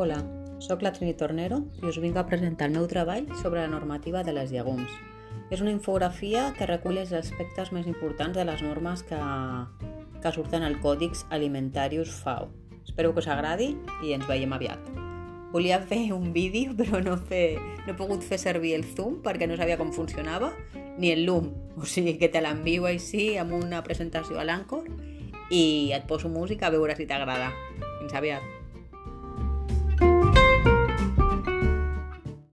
Hola, sóc la Trini Tornero i us vinc a presentar el meu treball sobre la normativa de les llegums. És una infografia que recull els aspectes més importants de les normes que, que surten al Còdix Alimentarius FAO. Espero que us agradi i ens veiem aviat. Volia fer un vídeo, però no, fer, no he pogut fer servir el Zoom perquè no sabia com funcionava, ni el Loom. O sigui que te l'envio així amb una presentació a l'Anchor i et poso música a veure si t'agrada. Fins aviat!